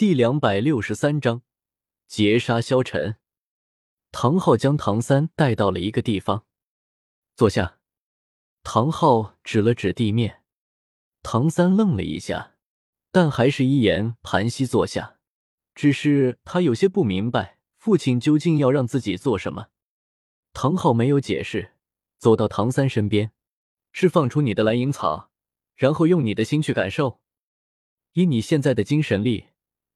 第两百六十三章劫杀萧晨。唐昊将唐三带到了一个地方，坐下。唐昊指了指地面，唐三愣了一下，但还是一言盘膝坐下。只是他有些不明白，父亲究竟要让自己做什么。唐昊没有解释，走到唐三身边，释放出你的蓝银草，然后用你的心去感受。以你现在的精神力，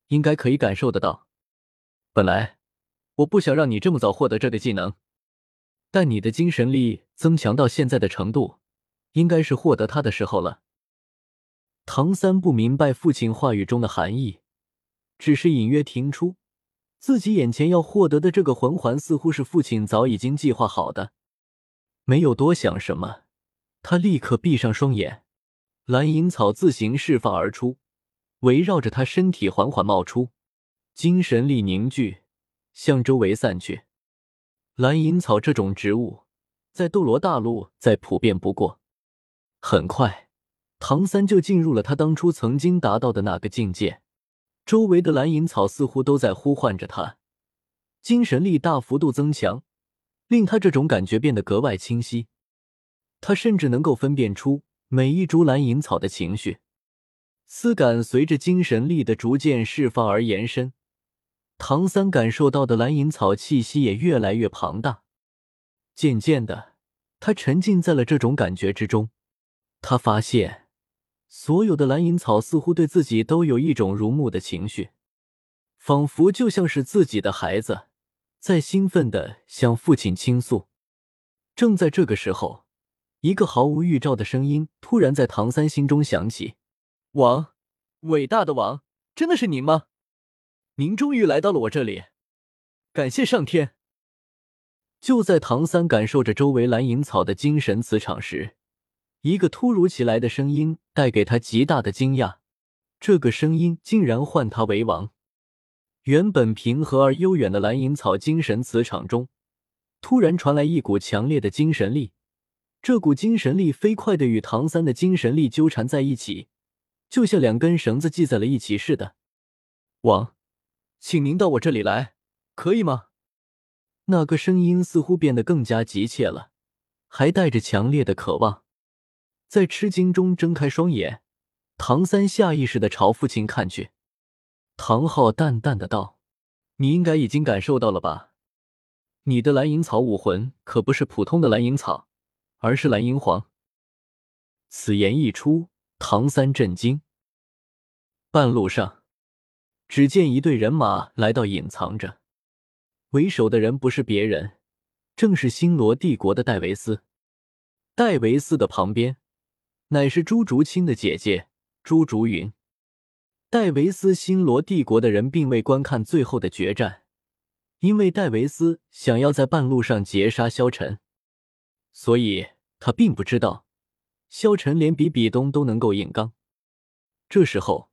应该可以感受得到。本来我不想让你这么早获得这个技能，但你的精神力增强到现在的程度，应该是获得它的时候了。唐三不明白父亲话语中的含义，只是隐约听出。自己眼前要获得的这个魂环，似乎是父亲早已经计划好的。没有多想什么，他立刻闭上双眼，蓝银草自行释放而出，围绕着他身体缓缓冒出，精神力凝聚，向周围散去。蓝银草这种植物，在斗罗大陆再普遍不过。很快，唐三就进入了他当初曾经达到的那个境界。周围的蓝银草似乎都在呼唤着他，精神力大幅度增强，令他这种感觉变得格外清晰。他甚至能够分辨出每一株蓝银草的情绪，丝感随着精神力的逐渐释放而延伸。唐三感受到的蓝银草气息也越来越庞大，渐渐的，他沉浸在了这种感觉之中。他发现。所有的蓝银草似乎对自己都有一种如沐的情绪，仿佛就像是自己的孩子，在兴奋的向父亲倾诉。正在这个时候，一个毫无预兆的声音突然在唐三心中响起：“王，伟大的王，真的是您吗？您终于来到了我这里，感谢上天！”就在唐三感受着周围蓝银草的精神磁场时，一个突如其来的声音带给他极大的惊讶，这个声音竟然唤他为王。原本平和而悠远的蓝银草精神磁场中，突然传来一股强烈的精神力，这股精神力飞快的与唐三的精神力纠缠在一起，就像两根绳子系在了一起似的。王，请您到我这里来，可以吗？那个声音似乎变得更加急切了，还带着强烈的渴望。在吃惊中睁开双眼，唐三下意识的朝父亲看去。唐昊淡淡的道：“你应该已经感受到了吧？你的蓝银草武魂可不是普通的蓝银草，而是蓝银皇。”此言一出，唐三震惊。半路上，只见一队人马来到，隐藏着，为首的人不是别人，正是星罗帝国的戴维斯。戴维斯的旁边。乃是朱竹清的姐姐朱竹云。戴维斯星罗帝国的人并未观看最后的决战，因为戴维斯想要在半路上截杀萧晨，所以他并不知道萧晨连比比东都能够硬刚。这时候，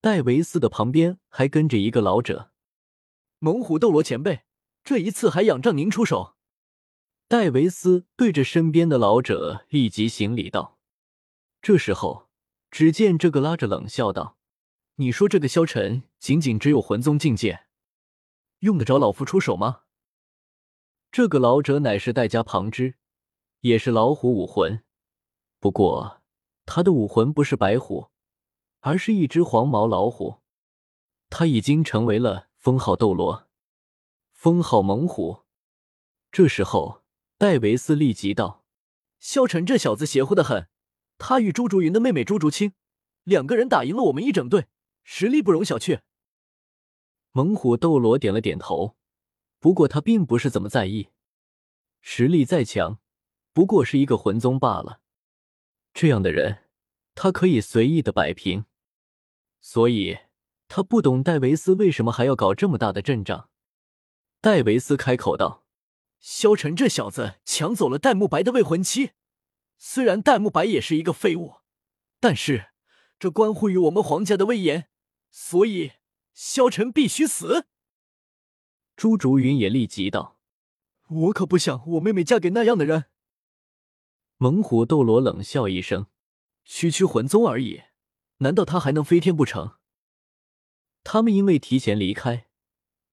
戴维斯的旁边还跟着一个老者，猛虎斗罗前辈，这一次还仰仗您出手。戴维斯对着身边的老者立即行礼道。这时候，只见这个拉着冷笑道：“你说这个萧晨仅仅只有魂宗境界，用得着老夫出手吗？”这个老者乃是戴家旁支，也是老虎武魂，不过他的武魂不是白虎，而是一只黄毛老虎。他已经成为了封号斗罗，封号猛虎。这时候，戴维斯立即道：“萧晨这小子邪乎的很。”他与朱竹云的妹妹朱竹清两个人打赢了我们一整队，实力不容小觑。猛虎斗罗点了点头，不过他并不是怎么在意，实力再强，不过是一个魂宗罢了。这样的人，他可以随意的摆平，所以他不懂戴维斯为什么还要搞这么大的阵仗。戴维斯开口道：“萧晨这小子抢走了戴沐白的未婚妻。”虽然戴沐白也是一个废物，但是这关乎于我们皇家的威严，所以萧晨必须死。朱竹云也立即道：“我可不想我妹妹嫁给那样的人。”猛虎斗罗冷笑一声：“区区魂宗而已，难道他还能飞天不成？”他们因为提前离开，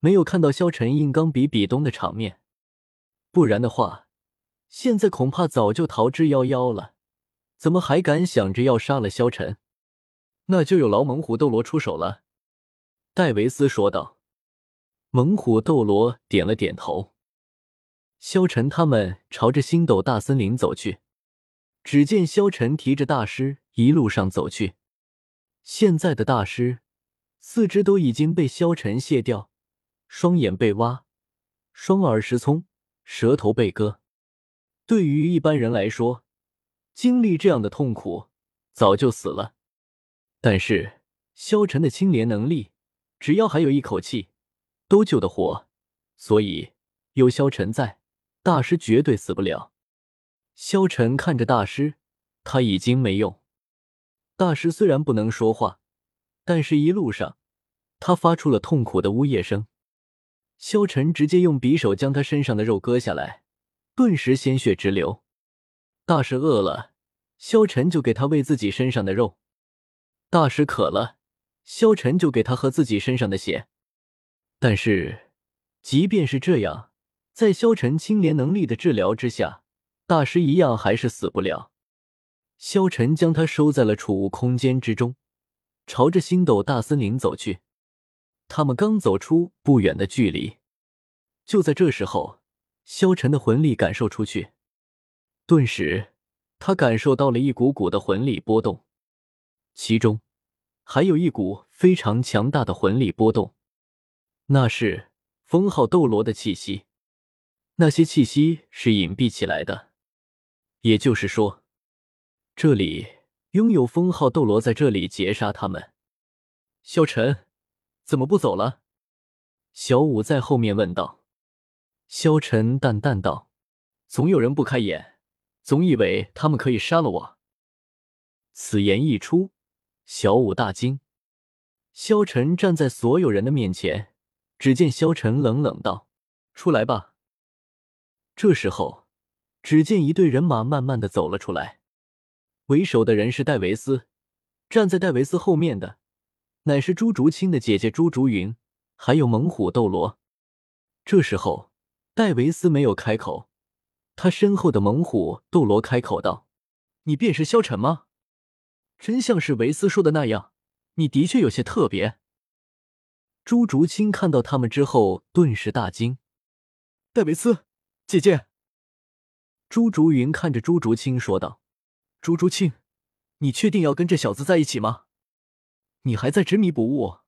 没有看到萧晨硬刚比比东的场面，不然的话，现在恐怕早就逃之夭夭了。怎么还敢想着要杀了萧晨？那就有劳猛虎斗罗出手了。”戴维斯说道。猛虎斗罗点了点头。萧晨他们朝着星斗大森林走去，只见萧晨提着大师一路上走去。现在的大师四肢都已经被萧晨卸掉，双眼被挖，双耳失聪，舌头被割。对于一般人来说，经历这样的痛苦早就死了。但是萧晨的清廉能力，只要还有一口气。都救得活，所以有萧晨在，大师绝对死不了。萧晨看着大师，他已经没用。大师虽然不能说话，但是一路上他发出了痛苦的呜咽声。萧晨直接用匕首将他身上的肉割下来，顿时鲜血直流。大师饿了，萧晨就给他喂自己身上的肉；大师渴了，萧晨就给他喝自己身上的血。但是，即便是这样，在萧晨清廉能力的治疗之下，大师一样还是死不了。萧晨将他收在了储物空间之中，朝着星斗大森林走去。他们刚走出不远的距离，就在这时候，萧晨的魂力感受出去，顿时他感受到了一股股的魂力波动，其中还有一股非常强大的魂力波动。那是封号斗罗的气息，那些气息是隐蔽起来的，也就是说，这里拥有封号斗罗在这里截杀他们。萧晨，怎么不走了？小五在后面问道。萧晨淡淡道：“总有人不开眼，总以为他们可以杀了我。”此言一出，小五大惊。萧晨站在所有人的面前。只见萧晨冷冷道：“出来吧。”这时候，只见一队人马慢慢的走了出来，为首的人是戴维斯，站在戴维斯后面的乃是朱竹清的姐姐朱竹云，还有猛虎斗罗。这时候，戴维斯没有开口，他身后的猛虎斗罗开口道：“你便是萧晨吗？真像是维斯说的那样，你的确有些特别。”朱竹清看到他们之后，顿时大惊。戴维斯，姐姐。朱竹云看着朱竹清说道：“朱竹清，你确定要跟这小子在一起吗？你还在执迷不悟？”